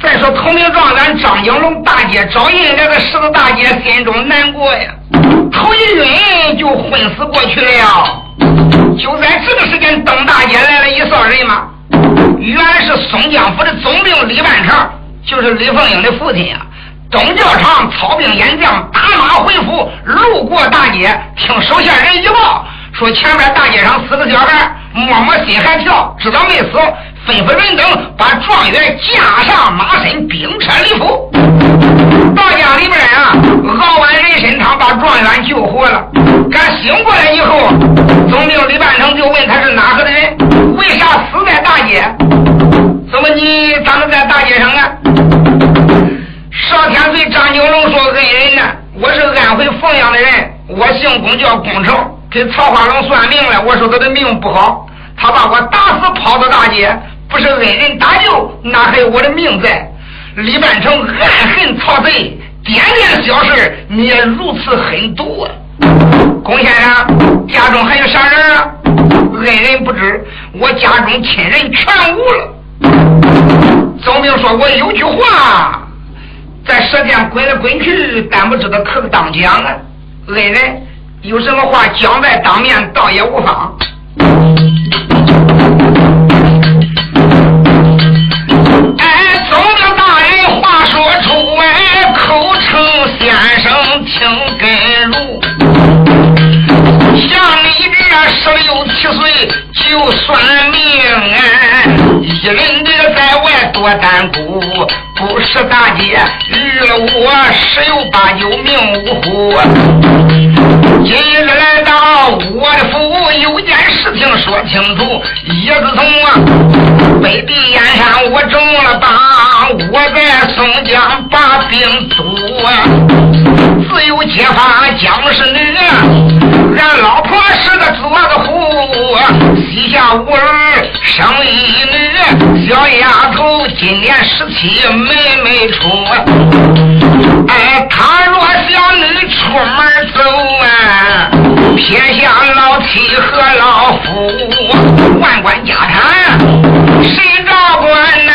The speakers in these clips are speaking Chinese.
再说投名状元张景龙大姐找人，这个十个大姐心中难过呀，头一晕就昏死过去了。就在这个时间，邓大姐来了一扫人马，原来是松江府的总兵李万成，就是李凤英的父亲呀。东教场操兵演将打马回府，路过大街，听手下人一报，说前边大街上死个小孩，摸摸心还跳，知道没死，吩咐人等把状元架上马身，兵车离府。到家里边啊，熬完人参汤，把状元救活了。赶醒过来以后，总兵李半成就问他是哪个的人，为啥死在大街？怎么你咋能在大街上啊？少天对张九龙说：“恩人呢？我是安徽凤阳的人，我姓龚，叫龚超，给曹花龙算命了。我说他的命不好，他把我打死，跑到大街，不是恩人搭救，哪还有我的命在？”李半城暗恨曹贼，点点小事你也如此狠毒啊！龚先生，家中还有啥人啊？恩人不知，我家中亲人全无了。总兵说过有句话。在舌尖滚来滚去，但不知道可当讲啊！恩人有什么话讲在当面，倒也无妨。一人这个在外多担孤。不是大姐遇了我十有八九命呜呼。今日来到我的府，有件事情说清楚。叶子从啊，北地燕山我中了榜，我在松江把兵督啊，自有揭发将士女，俺老婆是个做个虎，膝下无儿生一女，小丫头今年十七。妹妹出，哎，他若小女出门走啊，撇下老妻和老夫，万贯家产谁照管呢？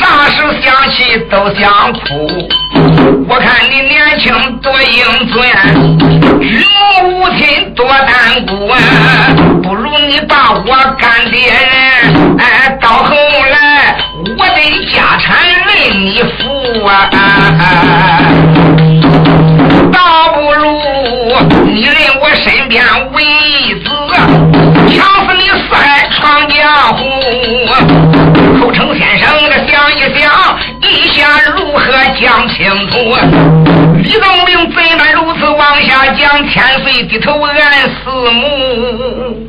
啥时想起都想哭。我看你年轻多英俊，举目无亲多单孤，不如你把我干爹，哎，到后来我的家产为。你富啊，倒如何讲清楚啊？李宗明怎敢如此往下讲？千岁低头俺四目。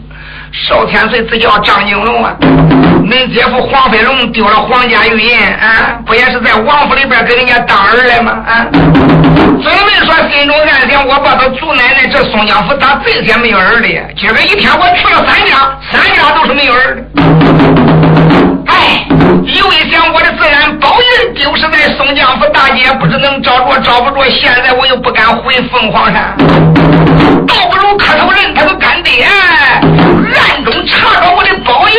少天岁自叫张金龙啊，恁姐夫黄飞龙丢了皇家玉印啊，不也是在王府里边给人家当儿来吗？啊，总没说心中暗想，我把他祖奶奶这松江府咋这些没有儿的？今儿个一天我去了三家，三家都是没有儿的。哎，有一想我的自然宝玉丢失在松江府大街，不知能找着找不着，现在我又不敢回凤凰山，倒不如磕头认他个干爹。暗中查找我的宝印，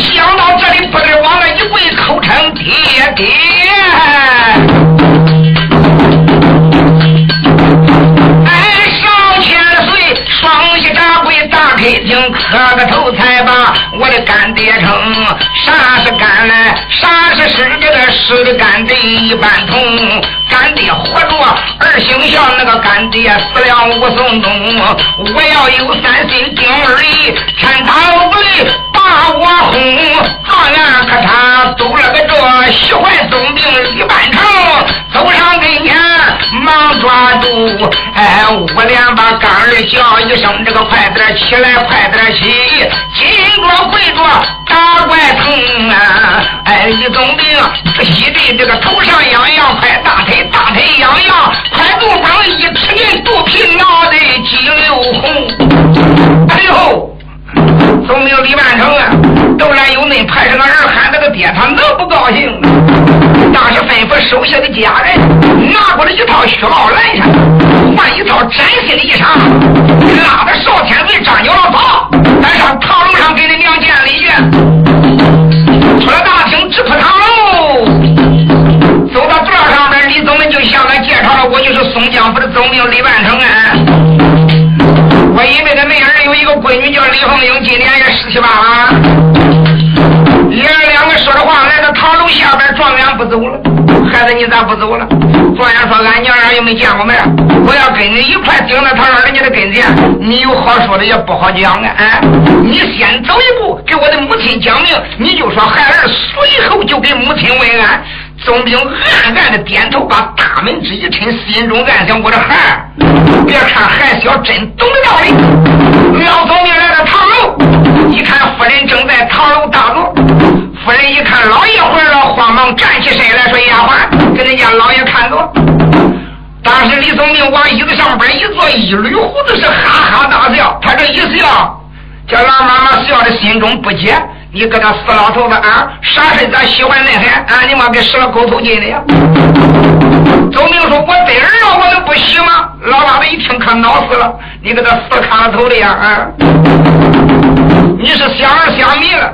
想到这里，不得往那一跪，口称爹爹。哎，少千岁，双膝扎跪，大开厅，磕别称。啥是干来？啥是湿？这个湿的干的一般通。干爹活着，儿行孝，那个干爹死了武松东。我要有三心定二意，天堂子里把我哄。状元可他走了个这喜欢总兵哎，我连把干儿叫一声，这个快点起来，快点起，金着跪着打怪疼啊！哎，一总兵仔细的这个头上痒痒，快大腿。大腿痒痒，快肚膀一吃进肚皮，脑袋激流红。哎呦，总没有李万成啊都来有恁派这个人喊他个爹他能不高兴。吗当时吩咐手下的家人拿过来一套雪帽来换一套崭新的衣裳拉着少天子张牛老早咱上堂楼上给你娘见礼去出了大厅直扑堂楼走到座上边李总兵就向他介绍了我就是松江府的总兵李万成啊。我因为他妹儿有一个闺女叫李凤英，今年也十七八了。爷儿两个说着话来到堂楼下边，状元不走了。孩子，你咋不走了？状元说：“俺娘俩又没见过面，我要跟你一块顶在他老人家的跟前，你有好说的也不好讲啊！啊，你先走一步，给我的母亲讲明，你就说孩儿随后就给母亲问安。”总兵暗暗的点头，把大门之一抻，心中暗想：我这孩儿，别看还小，真懂得道理。老总兵来到堂楼，一看夫人正在堂楼打坐。夫人一看老爷回来了，慌忙站起身来说：“丫鬟，给人家老爷看着。”当时李总兵往椅子上边一坐，一捋胡子是哈哈大笑。他这一笑，叫老妈妈笑的心中不解。你搁那死老头子啊，啥事咱喜欢恁还？啊，你妈给使了狗头金的呀？总兵说：“我得儿了，我能不喜吗？”老妈子一听可恼死了，你给他死看了头的呀？啊，你是想儿想迷了。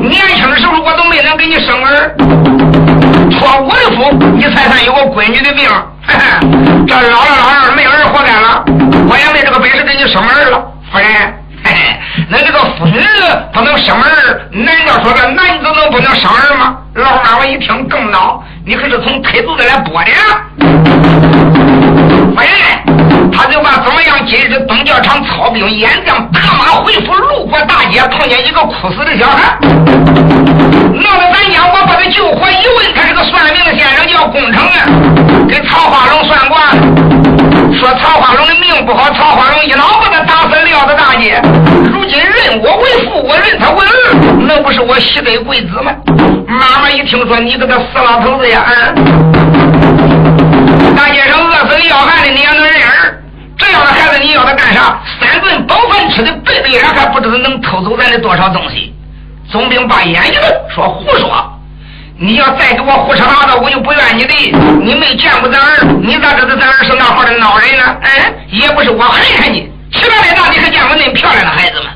年轻的时候我都没能给你生儿，托我的福，你才算有个闺女的命。这老了老了没儿活该了，我也没这个本事给你生儿了，夫人。那这个妇女不能生儿，难道说这男子能不能生儿吗？老妈我一听更恼，你可是从腿肚子来剥的。夫人，他就把怎么样？今日东教场操兵演将，打马回府，路过大街，碰见一个哭死的小孩，闹得咱家我把他救活，一问他是个算命先生，叫工程啊，给曹花龙算卦。说曹花龙的命不好，曹花龙一脑把他打死撂到大街。如今认我为父，我认他不是我喜得贵子吗？妈妈一听说你个他死老头子呀，啊！大街上饿死要饭的你也能认儿？这样的孩子你要他干啥？三顿饱饭吃的背背上，还不知道能偷走咱的多少东西。总兵把眼一瞪，说胡说。你要再给我胡扯八道，我就不怨你的。你没见过咱儿，你咋知道咱儿是那号的孬人呢？嗯，也不是我恨恨你，吃了再大，你可见过那漂亮的孩子吗？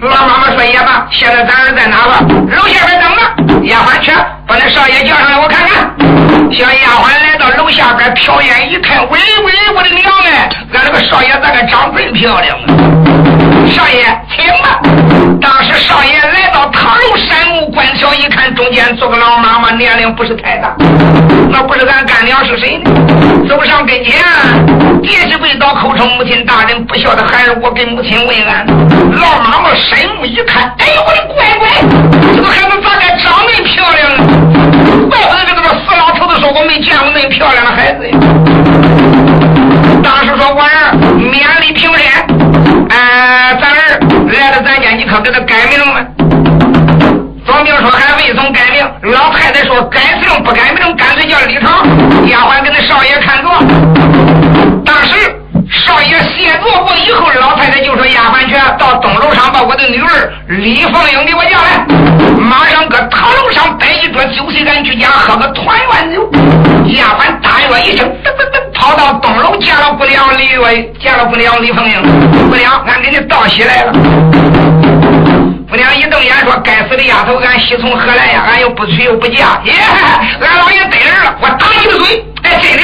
老妈妈说也罢，现在咱儿在哪了？楼下边等着。丫鬟去，把那少爷叫上来，我看看。小丫鬟来到楼下边，瞟眼一看，喂喂，我的娘哎，俺那个少爷咋个长真漂亮啊？少爷，请吧。当时少爷来到堂楼，山目观瞧，一看中间坐个老妈妈，年龄不是太大，那不是俺干娘是谁呢？走上跟前，跌起跪倒，口称母亲大人，不孝的孩儿，我给母亲问安。老妈妈深目一看，哎呦我的乖乖，这个孩子咋该长那么漂亮呢？怪不得这个死老头子说我没见过那么漂亮的孩子呀。当时说我儿免礼平身。给他改名了？总兵说还未曾改名。老太太说改姓不改名，干脆叫李成。丫鬟给那少爷看着。当时少爷谢坐过以后，老太太就说：“丫鬟去到东楼上把我的女儿李凤英给我叫来，马上搁堂楼上摆一桌酒席，俺去家喝个团圆酒。”丫鬟答应一声，噔噔噔。跑到东楼见了姑娘李月，见了姑娘李凤英。姑娘，俺给你道喜来了。姑娘一瞪眼说：“该死的丫头，俺喜从何来呀？俺又不娶又不嫁。耶，俺老爷得人了，我打你的嘴！哎，真的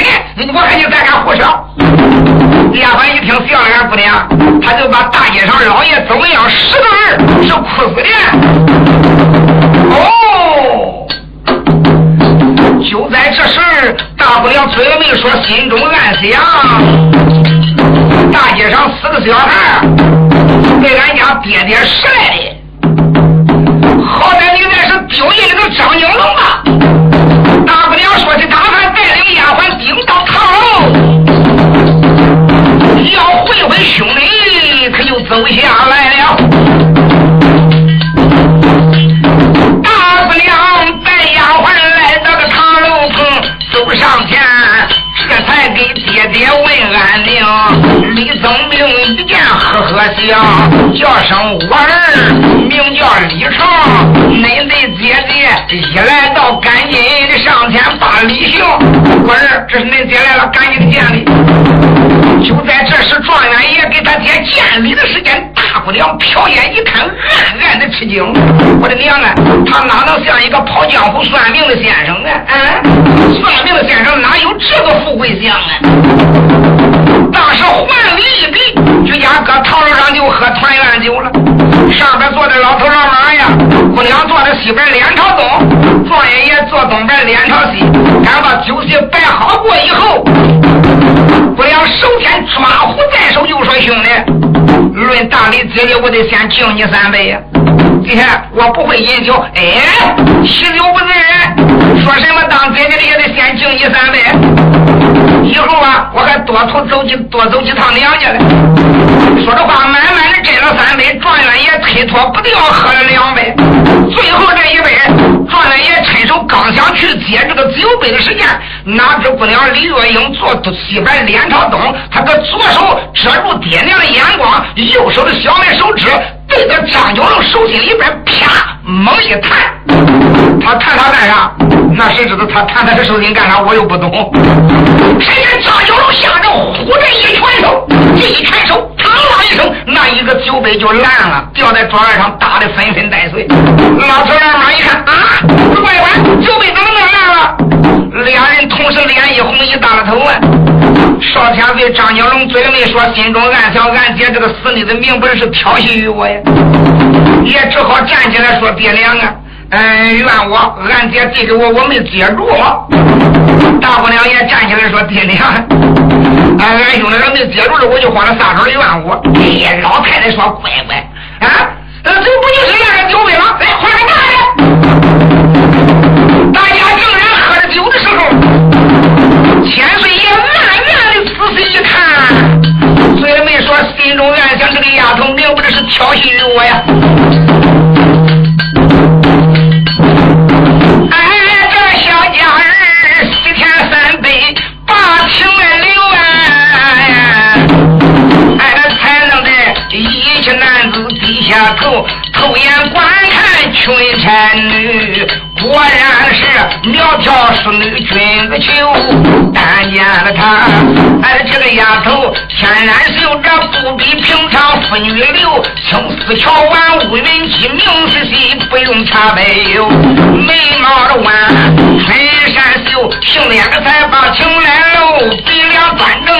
呢，我看你再敢胡说。”丫鬟一听笑了，俺姑娘，他就把大街上老爷怎么样十个人是哭死的。哦。就在这时，大不了嘴没说，心中暗想：大街上四个小孩给俺家爹爹拾来的，好歹你那是丢印那个张金龙吧？大不了说起大汉带领丫鬟顶到堂楼，要会会兄弟，可就走下来了。宁。李宗明一见呵呵笑，叫声我儿名叫李成。恁的姐姐一来到，赶紧上前把礼行。我儿，这是恁爹来了，赶紧见礼。就在这时，状元爷给他爹见礼的时间，大姑娘瞟眼一看，暗暗的吃惊。我的娘啊，他哪能像一个跑江湖算命的先生呢？啊，算命的先生哪有这个富贵相啊？当时还礼一给，居家搁堂楼上就喝团圆酒了。上边坐的老头老马呀，姑娘坐在西边脸朝东，状元爷坐东边脸朝西。赶把酒席摆好过以后，姑娘首先抓壶在手，就说：“兄弟，论大礼，姐姐我得先敬你三杯呀。今天我不会饮酒，哎，喜酒不醉人，说什么当姐姐的也得先敬你三杯。以后啊，我还多出走几多走几趟娘家来。说着话，慢慢的斟了三杯，状元爷推脱不掉，喝了两杯，最后这一杯，状元爷趁手刚想去接这个酒杯的时间，哪知姑娘李月英坐西边，脸朝东，她的左手遮住爹娘的眼光，右手的小麦手指这个张九龙手心里边啪猛一弹，他弹他干啥？那谁知道他弹他的手心干啥？我又不懂。只见张九龙下着虎着一拳手，这一拳手，嘡啷一声，那一个酒杯就烂了，掉在桌案上，打的纷纷带碎。老头老妈一看啊，乖乖，酒杯怎么弄烂了？俩人同时脸一红一大了头啊！少天对张九龙嘴里没说，心中暗想：俺姐这个死女子，明不是调戏于我呀？也只好站起来说：“爹娘啊，嗯，怨我，俺姐递给我，我没接住。”大姑娘也站起来说：“爹娘，俺俺兄弟要没接住了，我就慌了撒手怨我。”哎呀，老太太说：“乖乖啊，这不就是那个酒杯吗？来换个心中暗想：这个丫头明不是调戏于我呀。哎，这小家人一天三杯把情来留啊，哎，才能在一些男子低下头，偷眼观看群臣女，果然是苗条淑女君子秀。但见了她，哎，这个丫头天然秀，这不比平常妇女流，青丝乔婉，乌云起，明是谁，不用茶杯油，眉毛弯，春衫秀，杏脸的才把情来露，鼻梁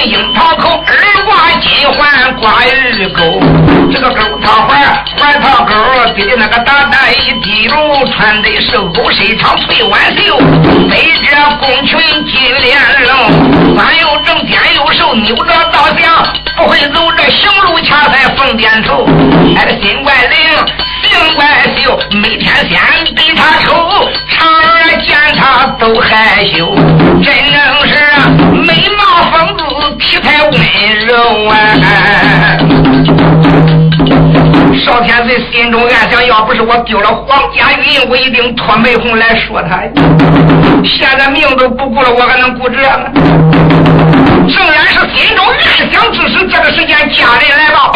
樱桃口，耳挂金环挂玉钩，这个钩套环，环套钩，比的那个大带一滴露，穿的是狗身长翠挽袖，背着宫裙金莲笼，左右正肩右手扭着倒向，不会走这行路恰在凤点头，哎，心怪灵，性怪秀，每天先给他瞅，常人见他都害羞，真正是美貌风姿，体态温柔啊。少天岁心中暗想：要不是我丢了黄家云，我一定托梅红来说他。现在命都不顾了，我还能顾这个？正然是心中暗想之时，这个时间家人来报：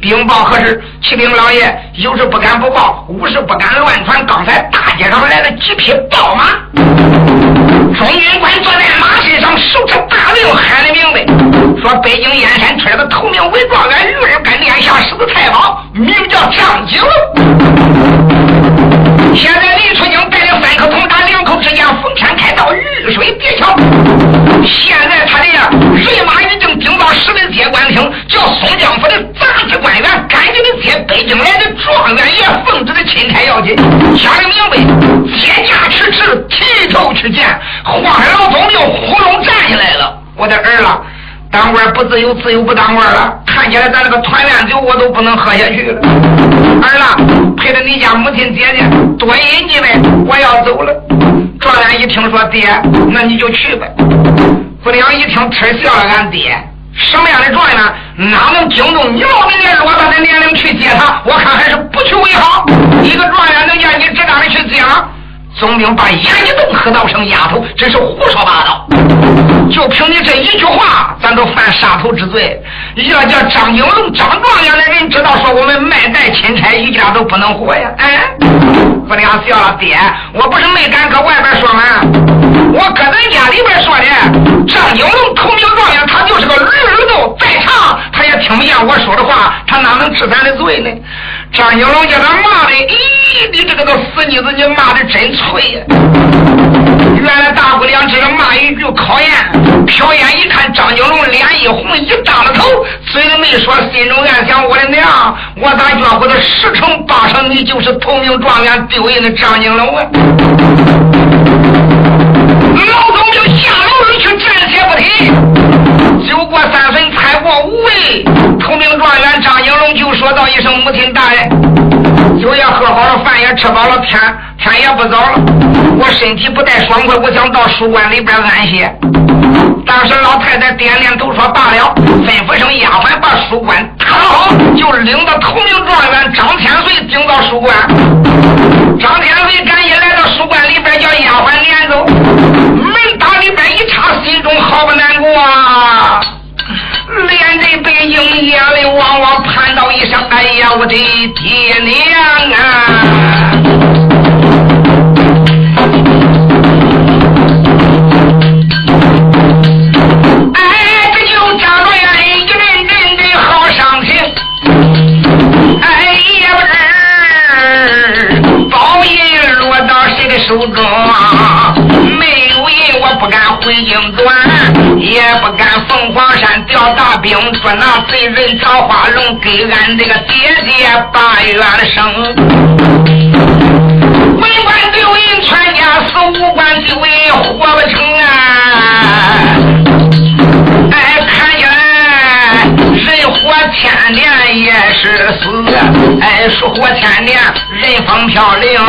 禀报何事？启禀老爷，有事不敢不报，无事不敢乱传。刚才大街上来了几匹暴马，中军官坐在马身上，手持大令，喊的明白，说北京燕山出来个头名为状元，玉儿干殿下使的太保，名叫张九。现在李处经带领三颗铜打两口之间，逢山开道，遇水叠桥。现在他的人马已经顶十里街官厅，叫松江府的杂技官员赶紧的接北京来的状元爷奉旨的钦差要紧，想的明白，接驾迟迟，提头去见，黄海老总就呼隆站起来了。我的儿啊，当官不自由，自由不当官了。看起来咱这个团圆酒我都不能喝下去了。儿啊，陪着你家母亲姐姐多饮几杯，我要走了。状元一听说爹，那你就去吧。姑娘一听，嗤笑了，俺爹。什么样的状元，哪能惊动你老人家偌大的年龄去接他？我看还是不去为好。一个状元能让你这样的去接吗？总兵把眼一瞪，喝道声：“丫头，真是胡说八道！就凭你这一句话，咱都犯杀头之罪。要叫张景龙、张状元的人知道，说我们卖带钦差一家都不能活呀！”哎，姑娘笑了，爹，我不是没敢搁外边说吗？我搁咱家里边说的，张景龙头名状元，他就是个驴耳朵，再唱他也听不见我说的话，他哪能治咱的罪呢？张景龙叫他骂的，咦，你这个个死妮子，你骂的真脆呀！原来大姑娘只是骂一句考验，瞟眼一看张景龙脸一红，一耷了头，嘴里没说，心中暗想：我的娘，我咋觉乎的十成八成你就是头名状元丢人的张景龙啊！老总就下楼里去，站起不提。酒过三分，菜过五味，头名状元张景龙就说道一声：“母亲大人，酒也喝好了，饭也吃饱了，天天也不早了，我身体不太爽快，我想到书馆里边安歇。”当时老太太点点头说：“罢了。”吩咐声丫鬟把书馆打好，就领着头名状元张天岁顶到书馆。张天岁赶紧来到书馆里边，叫丫鬟撵走。门打里边一插，心中好不难过啊！连着背影眼泪汪汪盼到一声：“哎呀，我的爹娘啊！”回京转，也不敢凤凰山调大兵捉那贼人桃花龙，给俺这个爹爹把冤声。文官丢银，全家死；武官丢银，活不成啊！哎，看见人活千年也是死，哎，树活千年，人风飘零，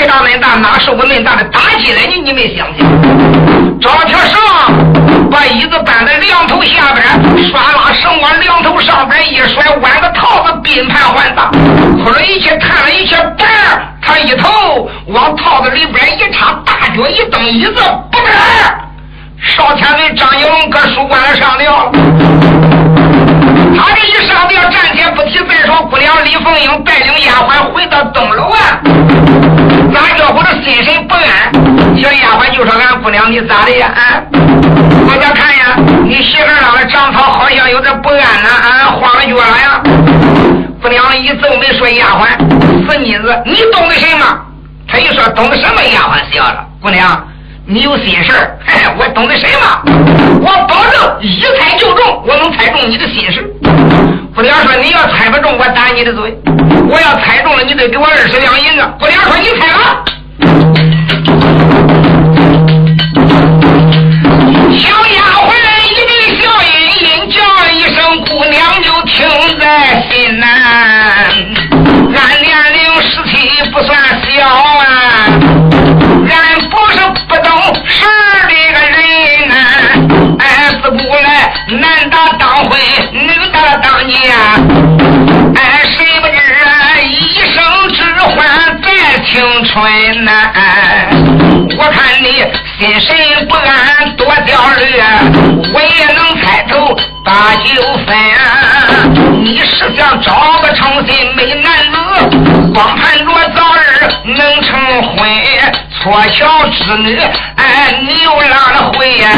他气长恁大，哪受过恁大的打击来呢？你没想想？赵铁上把椅子搬在梁头下边，刷拉绳往梁头上边一甩，挽个套子，并盘换打，哭了一气，叹了一气，板他一头往套子里边一插，大脚一蹬，椅子不得。少天岁张九龙搁书馆里上吊了。他这一上吊，暂且不提。再说姑娘李凤英带领丫鬟回到东楼啊，咋叫我这心神不安？小丫鬟就说：“俺姑娘你咋的呀？啊，我咋看呀？你媳妇儿的长草好像有点不安呢，啊，慌了脚了呀？”姑娘一皱眉说：“丫鬟，死妮子，你懂得什么？”他一说懂得什么？丫鬟笑了，姑娘。你有心事儿，我懂得什么？我保证一猜就中，我能猜中你的心事。姑娘说：“你要猜不中，我打你的嘴。我要猜中了，你得给我二十两银子。”姑娘说：“你猜吧。”小丫鬟一闭笑，盈盈叫一声，姑娘就听多小侄女，哎，你又拉了回呀？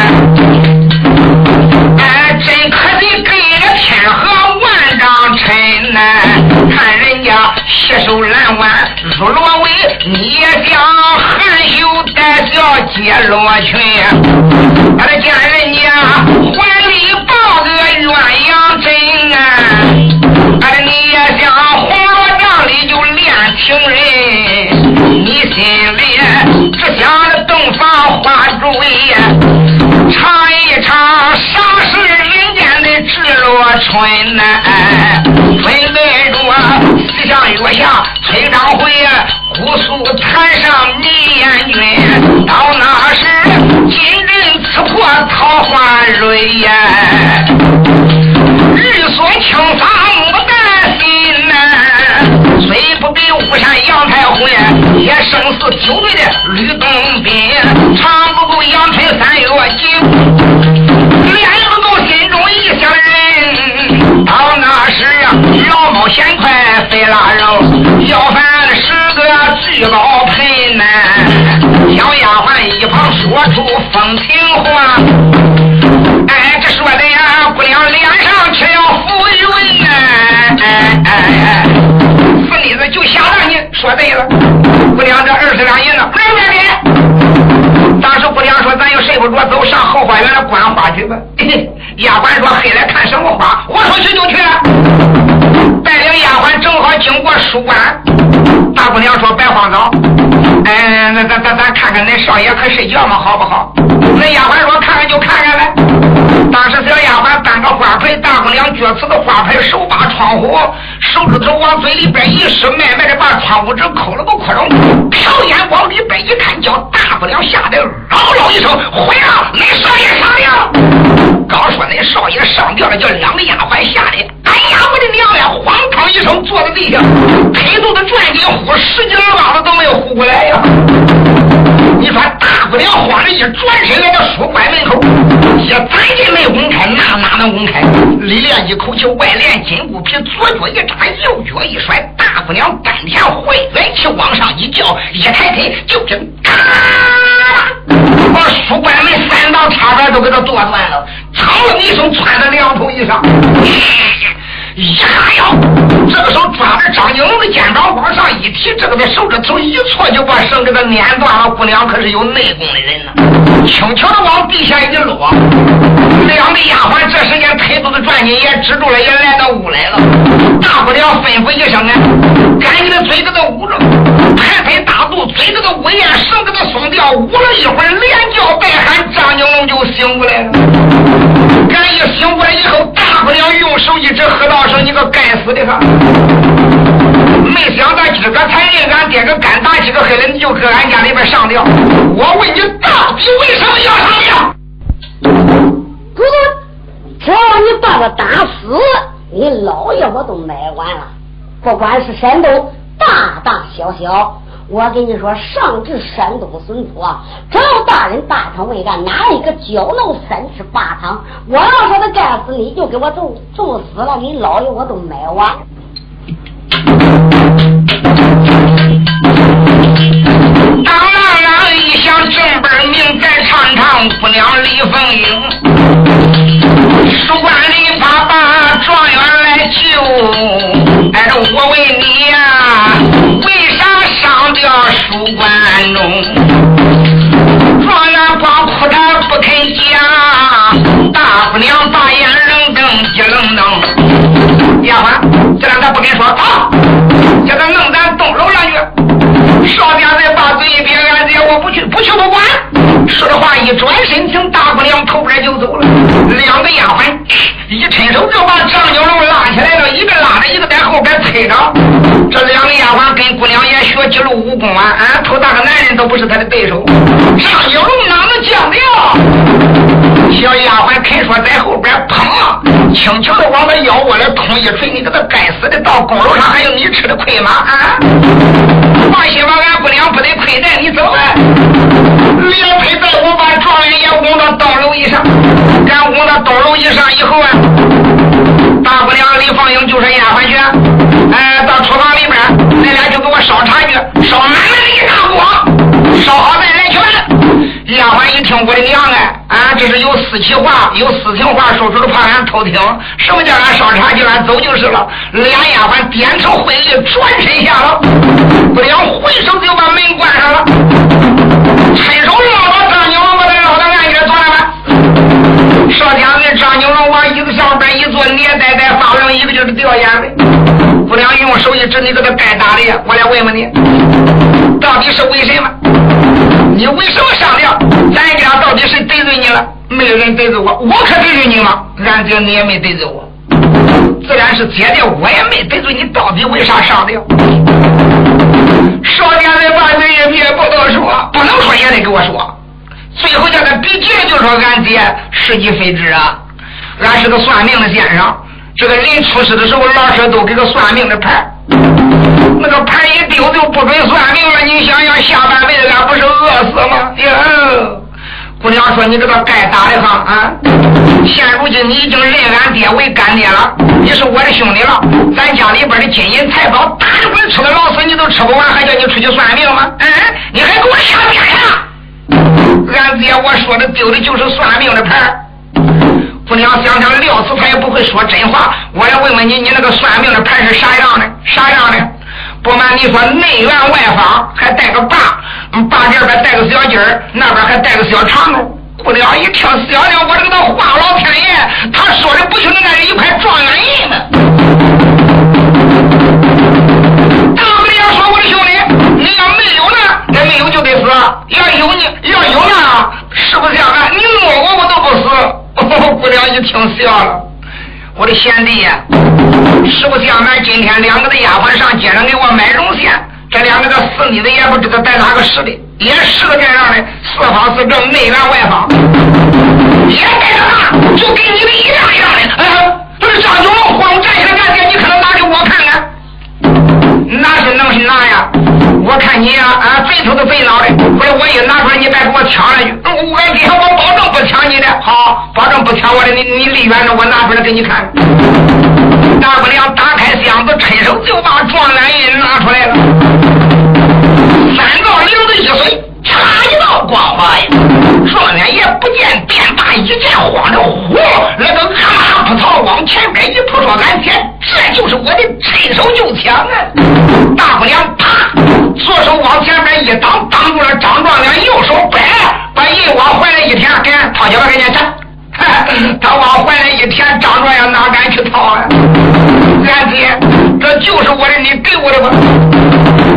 哎，真可得给了天河万丈尘呐！看人家携手蓝湾入罗围，你也想含羞带笑接罗裙？俺见人家春来！春来着，西上月下，崔张回，姑苏坛上迷烟君。到哪恁少爷可睡觉吗？好不好？”那丫鬟说：“看看就看看呗。”当时小丫鬟搬个花盆，大姑娘撅瓷的花盆，手把窗户，手指头往嘴里边一伸，慢慢的把窗户纸抠了个窟窿，瞟眼往里边一看，叫大姑娘吓得嗷嗷一声：“坏了！恁少爷上吊！”刚说恁少爷上吊了，叫就，外练筋骨皮，左脚一扎，右脚一甩，大姑娘半天回元气往上一叫，一抬腿就听咔，把书馆门三道插板都给他剁断了，噌楞一声窜到两头以上。呀呀，这个时候抓着张金龙的肩膀往上一提，这个的手指头一搓就把绳给他捻断了。姑娘可是有内功的人呢，轻巧的往地下一落，两个丫鬟这时间腿肚子转筋也止住了，也来到屋来了。大姑娘吩咐一声啊，赶紧的嘴给他捂着，拍拍大肚，嘴给他捂严，绳给他松掉。捂了一会儿，连叫带喊，张金龙就醒过来了。赶一醒过来以后，大不了用手一指，喝道。说你个该死的哈！没想到今个才令俺爹个干打几个黑了，你就搁俺家里边上吊。我问你，到底为什么要上吊？主子，只要你把他打死，你老爷我都买完了。不管是山东大大小小，我跟你说，上至山东孙府啊，只要大人大堂未干，哪一个交能三尺八堂？我要说他干死你，就给我揍揍死了，你老爷我都买完。当啷啷一想，正本名再唱唱，姑娘李凤英，书馆里爸把状元来救，哎，我问你呀，上吊书馆中？状元光哭着不肯讲，大姑娘把眼愣瞪，一愣瞪，丫鬟，这让他不肯说，啊，叫他弄咱东楼上去。少点再把嘴一撇，俺爹我不去，不去不管。说着话，一转身，从大姑娘头边就走了。两个丫鬟一伸手就把张九龙拉起来了，一个拉着，一个在后边推着。这两个丫鬟跟姑娘也学几路武功啊，俺头大个男人都不是他的对手。张九龙哪能犟的？小丫鬟肯说在后边砰，轻轻的往他腰窝里捅一锤，你这个该死的，到公路上还有你吃的亏吗？啊！放心吧，俺姑娘不得亏待你走呗！连推带我把状元也拱到东楼以上，赶拱到东楼以上以后啊，大姑娘李凤英就说丫鬟去，哎，到厨房里边，恁俩就给我烧茶去，烧满了一大锅，烧好再来全。丫鬟一听，我的娘，俺这是有私情话，有私情话说出来怕俺偷听。什么叫俺烧茶去？俺走就是了。俩丫鬟点头会意，转身下了。不料回手就把门关上了，伸手捞到张金龙，把他捞到俺这坐了吧。少天子张金龙往椅子上边一坐，脸呆呆发愣，一个劲的掉眼泪。不良用手一指，你这个该打的呀！我来问问你，到底是为什么？你为什么上吊？咱家到底谁得罪你了？没有人得罪我，我可得罪你吗？俺爹你也没得罪我，自然是姐的，我也没得罪你。到底为啥上吊？少年人把嘴一撇，不能说，不能说也得给我说。最后叫他笔记就说俺爹是计非之啊，俺是个算命的先生。这个人出事的时候，老师都给个算命的牌，那个牌一丢就不准算命了。你想想，下半辈子俺不是饿死吗？哟，姑娘说你这个该打的哈啊！现如今你已经认俺爹为干爹了，你是我的兄弟了。咱家里边的金银财宝，大滚吃的老死你都吃不完，还叫你出去算命吗？嗯，你还给我瞎编呀！俺爹我说的丢的就是算命的牌。姑娘想想，料子他也不会说真话。我来问问你，你那个算命的牌是啥样的？啥样的？不瞒你说，内圆外方，还带个把，把这边带个小尖儿，那边还带个小长头。姑娘一听，小娘，我这个话老天爷，他说的不就是那是一块状元印吗？大不了说，我的兄弟，你要没有呢，那没有就得死；要有呢，要有呢，是不是这样？我，姑娘一听笑了，我的贤弟呀，实不相瞒，今天两个的丫鬟上街上给我买绒线，这两个的侍女的也不知道在哪个市里，也是个这样的，四方四正，内圆外方，也带着他，就跟你的一样一样的。哎，这是张九龙呼隆站起来干爹，你可能拿给我看看，哪是能是拿呀？我看你呀，啊，肥头的费脑的，我我一拿出来，你别给我抢了去。我今天我保证不抢你的，好，保证不抢我的。你你离远着，我拿出来给你看。大不了打开箱子，伸手就把状元印拿出来了。三道铃子一碎，啪一道光华呀！状元爷不见变大一见慌了，呼，那个阿马扑逃往前边一扑，说：“俺姐，这就是我的趁手就抢啊！”大姑娘啪。左手往前面一挡，挡住了张状元；右手摆，把印往怀里一填，给掏起来给人家 他往怀里一填，张状元哪敢去掏啊？俺爹，这就是我的，你给我的吧？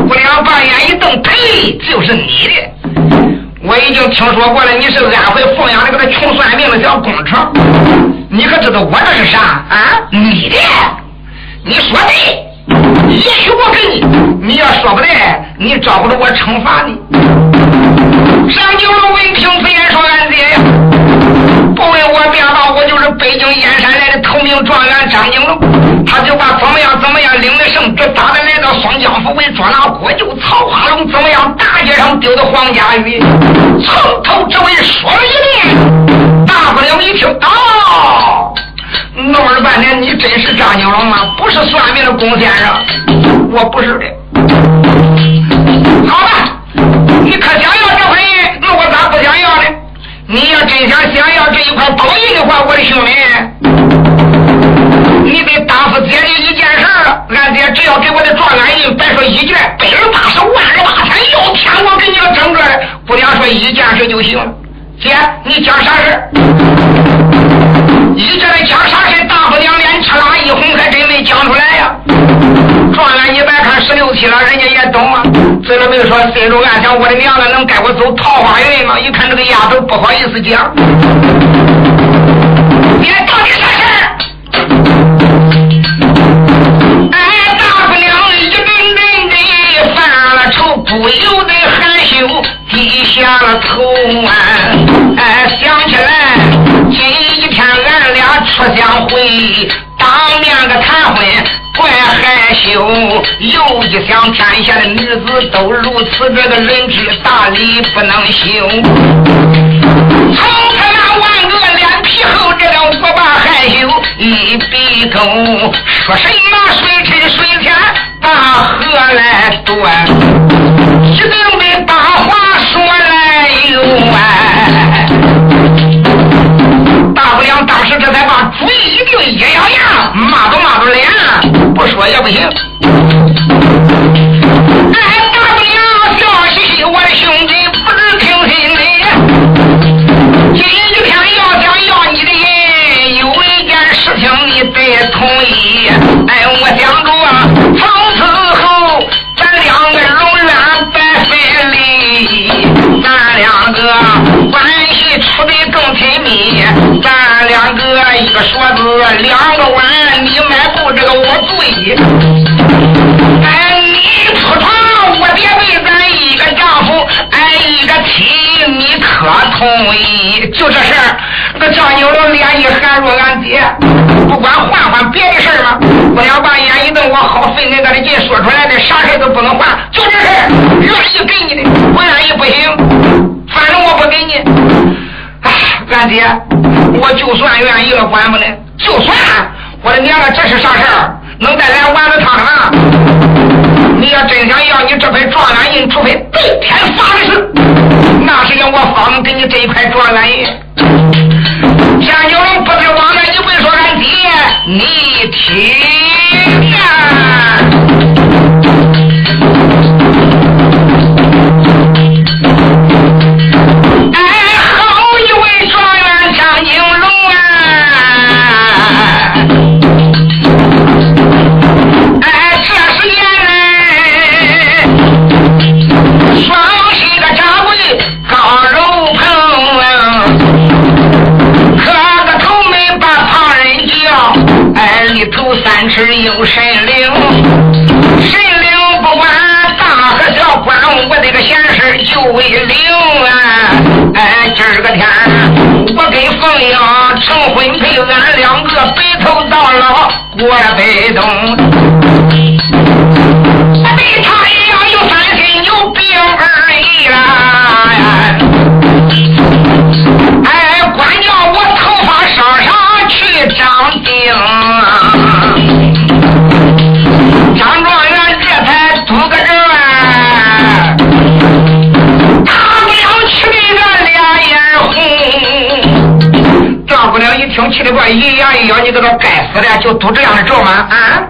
姑娘把眼一瞪，呸，就是你的！我已经听说过了，你是安徽凤阳那个穷算命的小工程，你可知道我这是啥啊？你的？你说对。也许我给你，你要说不对，你招不着我惩罚你。上九龙闻听此言，说：“俺爹呀，不为我便道，北京燕山来的头名状元张景龙。他就把怎么样怎么样领的胜，这打的来到双江府为捉拿国舅曹花龙，怎么样大街上丢的黄家玉，从头至尾说了一遍。大不了一听，哦。”弄了半天，你真是张金龙吗？不是算命的龚先生，我不是的。好吧，你可想要这块印？那我咋不想要呢？你要真想想要这一块宝印的话，我的兄弟，你得答复姐姐一件事了。俺爹只要给我的状元印，别说一卷，百儿八十，万儿八千，要天我给你个整个的，不娘说一件事就行。姐，你讲啥事你这来讲啥事？大姑娘脸吃拉一红，还真没讲出来呀。十六七了，人家也懂啊。嘴里没说，心中暗想：我的娘子能带我走桃花运吗？一看这个丫头，不好意思讲。你到底啥事？哎，大姑娘一阵阵的犯了愁，不由得害羞，低下了头啊。哎，想起来今。天俺俩初相会，当面个谈婚怪害羞。又一想，天下的女子都如此，这个人之大礼不能休。从此那万个脸皮厚，这个我把害羞一闭口，说什么水深水浅大河来断，一定得把话说来有完。大不了，当时这才把主意一，咬牙，骂都骂都脸，不说也不行。哎，大不了，笑嘻嘻，我的兄弟不知听心的。今天要想要你的人，有一件事情你得同意。哎，我想着啊，从此后咱两个永远白分离，咱两个关系处得更亲密。咱个说字，两个碗，你迈步，这个我对。哎，你出床，我别为咱一个丈夫，哎，一个妻，你可同意？就这事儿，那张九龙脸一寒，若俺爹，不管换换别的事儿吗？不要把眼一瞪，我好费那个的劲说出来的，啥事都不能换，就这事儿，愿意给你的，不愿意不行，反正我不给你。干爹，我就算愿意了，管不了，就算我的娘啊，这是啥事儿？能带来丸子汤啊？你要真想要你这块状元印，除非对天发誓，那是要我方给你这一块状元印。天九龙不是往哪一问说俺爹，你听见？我的东。一样一样你这个该死的就读这样的咒吗？啊？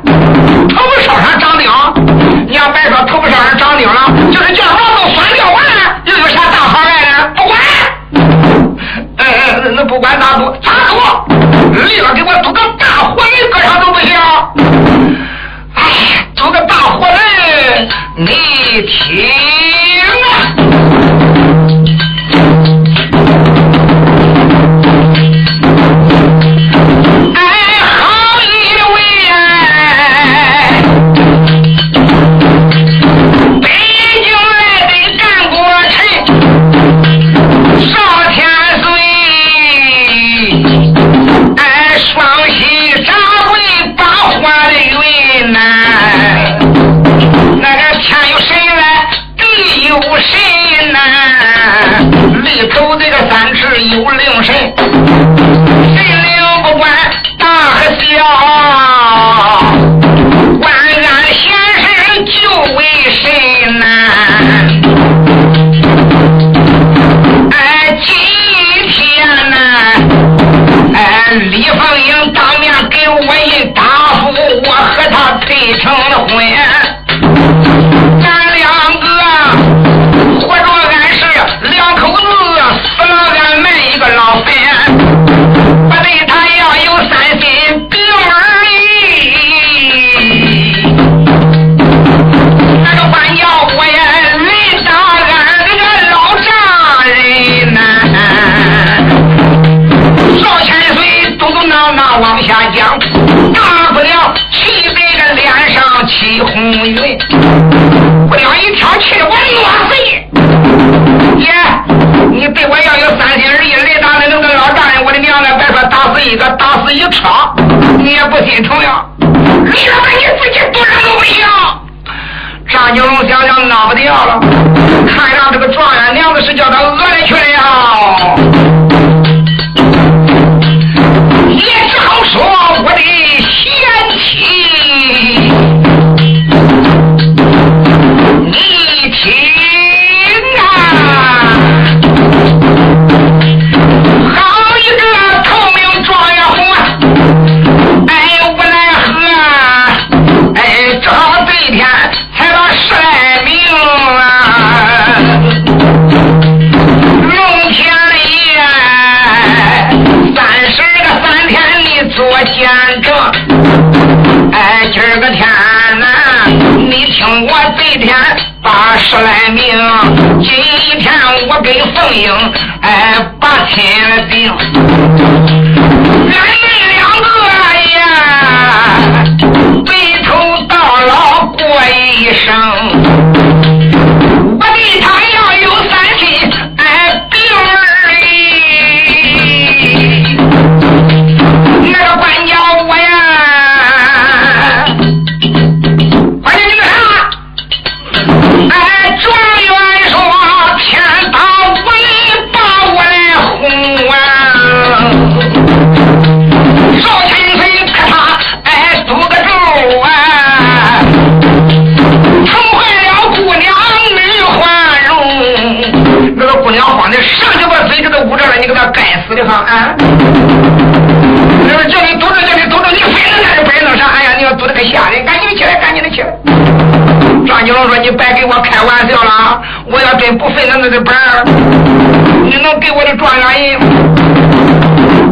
状元银？”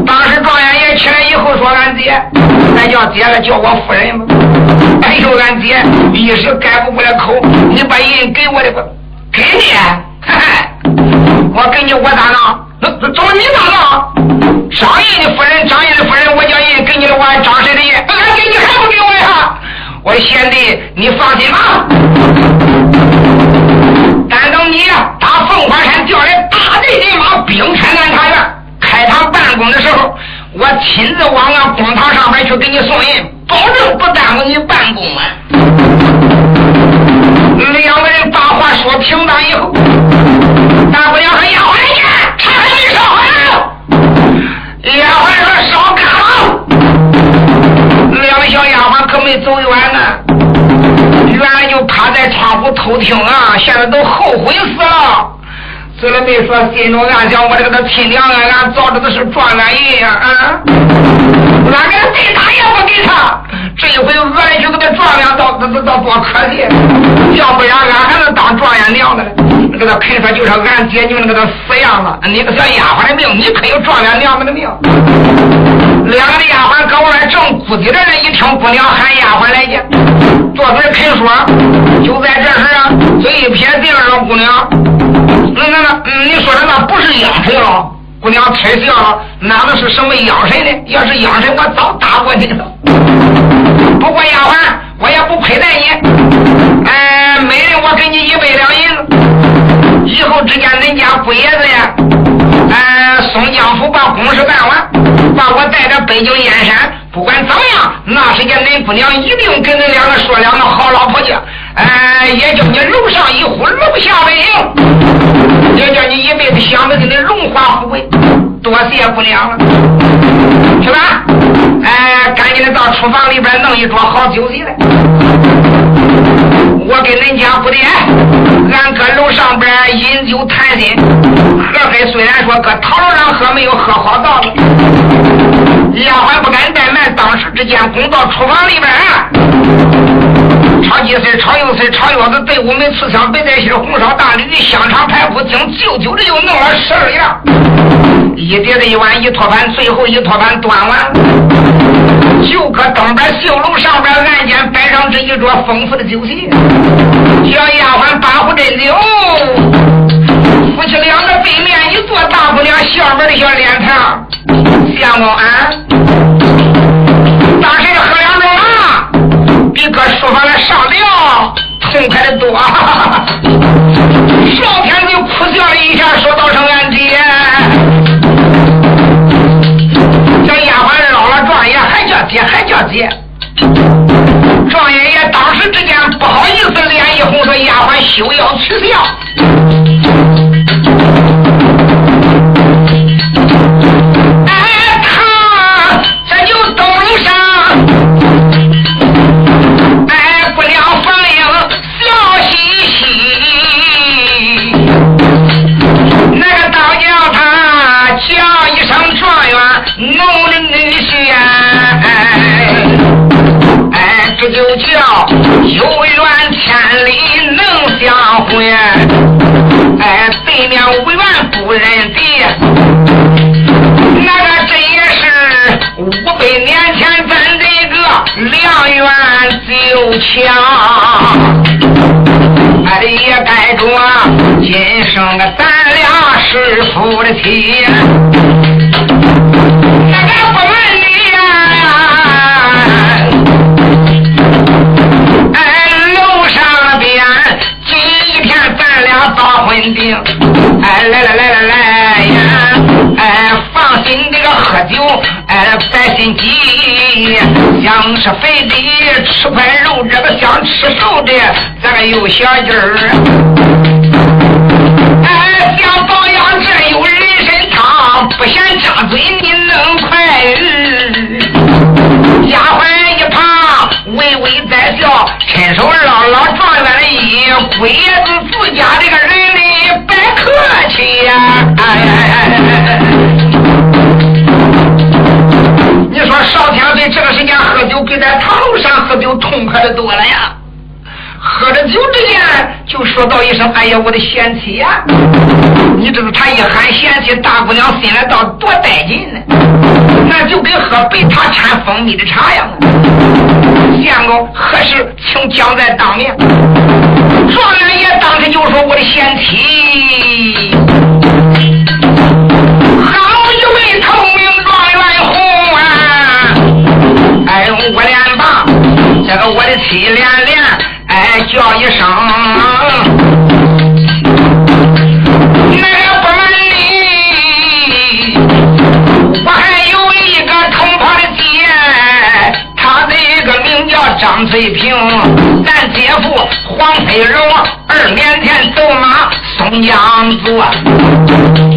当时状元爷起来以后说：“俺爹，俺叫爹了，叫我夫人吗。哎呦，俺爹一时改不过来口，你把银给我的吧，给你。嘿嘿，我给你，我咋弄？那那找你咋弄？张印的夫人，张印的夫人，我叫银给你的，我还张谁的银？俺给你还不给我呀？我说贤弟，你放心吧。但等你打凤凰山调来大队人马，兵拆南茶园，开堂办公的时候，我亲自往俺公堂上面去给你送人，保证不耽误你办公啊。两个人把话说平当以后，大姑娘说：“丫鬟去，茶还没烧好。”丫鬟说：“烧干了。”两个小丫鬟可没走远，不偷听啊，现在都后悔死了。虽然没说，心中暗想：我这个他亲娘啊，俺早知道是撞了人呀啊！俺给他再打也不给他，这一回俺就给他状元，倒倒倒多可惜！要不然俺还能当状元娘的呢。给他肯说就是俺姐你们给他死样子，你个小丫鬟的命，你可有状元娘们的命？两个的丫鬟搁外正估计着呢，一听姑娘喊丫鬟来见，坐嘴肯说。就在这时啊，嘴一撇，地说：“姑娘，那那那，你说的那不是央神了？”姑娘推笑了，哪能是什么妖神呢？要是妖神，我早打过你了。不过丫鬟，我也不亏待你。哎，每人我给你一百两银子，以后只见恁家姑爷子呀，哎，松江府把公事办完，把我带到北京燕山，不管怎么样，那时间恁姑娘一定跟恁两个说两个好老婆去。哎，也叫你楼上一呼，楼下为营，也叫你一辈子享的跟你荣华富贵。多谢姑娘了，是吧？哎，赶紧的到厨房里边弄一桌好酒席来。我跟恁家不的，俺搁楼上边饮酒谈心，何黑虽然说搁堂楼上喝没有喝好道，丫鬟不敢怠慢，当时之间攻到厨房里边啊，炒鸡丝、炒肉丝、炒腰子、对五门、刺枪、白菜心、红烧大鲤鱼、香肠排骨，经就就的又弄了十二样，一碟子一碗一托盘，最后一托盘端完，就搁东边绣楼上边案间摆上这一桌丰富的酒席。小丫鬟把壶斟酒，夫妻两个对面一坐，大姑娘笑面的小脸庞，相公啊，比搁书房来上梁痛快的多。少天就苦笑了一下，说道声俺爹。小丫鬟捞了状元，还叫爹，还叫爹。状元爷当时之间不好意思，脸一红，说：“丫鬟休要取笑。”叫有缘千里能相会，哎，对面无缘不认敌。那个真也是五百年前咱这个良缘旧墙，哎也该着今生个咱俩是夫妻。俩把婚定，哎来来来来来呀，哎放心这个喝酒，哎百心急，想吃肥的吃块肉，这个想吃瘦的咱个有小鸡儿，哎想保养这有人参汤，不嫌扎嘴你能快日。丫鬟一旁微微在笑，伸手捞捞状元的衣，龟子自家这个人哎呀！哎哎哎你说少天在这个时间喝酒，比在堂上喝酒痛快的多了呀！喝着酒之间就说到一声：“哎呀，我的贤妻呀！”你知道他一喊贤妻，大姑娘心里倒多带劲呢，那就跟喝白他掺蜂蜜的茶样。见过何事，请将在当面。状元爷当时就说：“我的贤妻。”江子，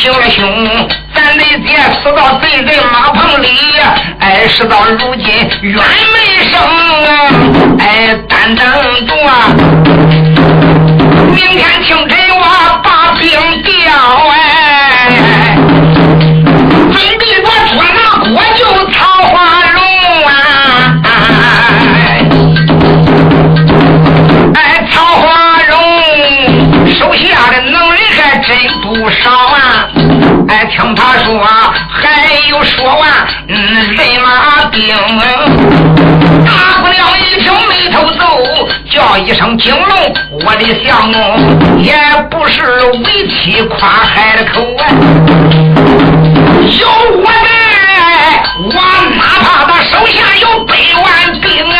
行了兄。咱的爹死到贼人马棚里，哎，事到如今冤没生啊，哎，单等的相公也不是为妻夸海的口啊。有我在，我哪怕他手下有百万兵啊！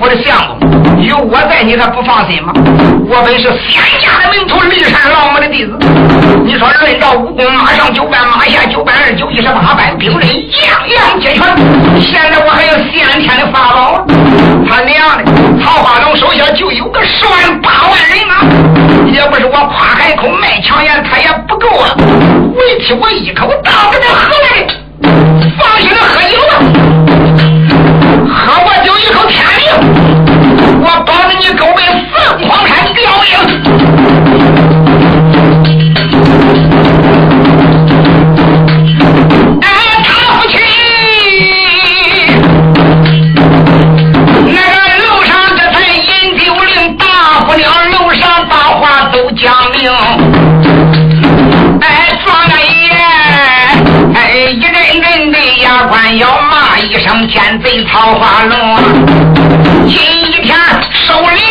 我的相公，有我在，你还不放心吗？我本是仙家的门徒，骊山老母的弟子。你说论到武功，马上九班，马下九班，二九一十八班，兵刃样样皆全。现在我还有先天的法宝，他娘的，就有个十万八万人啊，也不是我夸海口卖强言，他也不够啊。问题我一口倒给他骂一声奸贼曹花龙，今一天收礼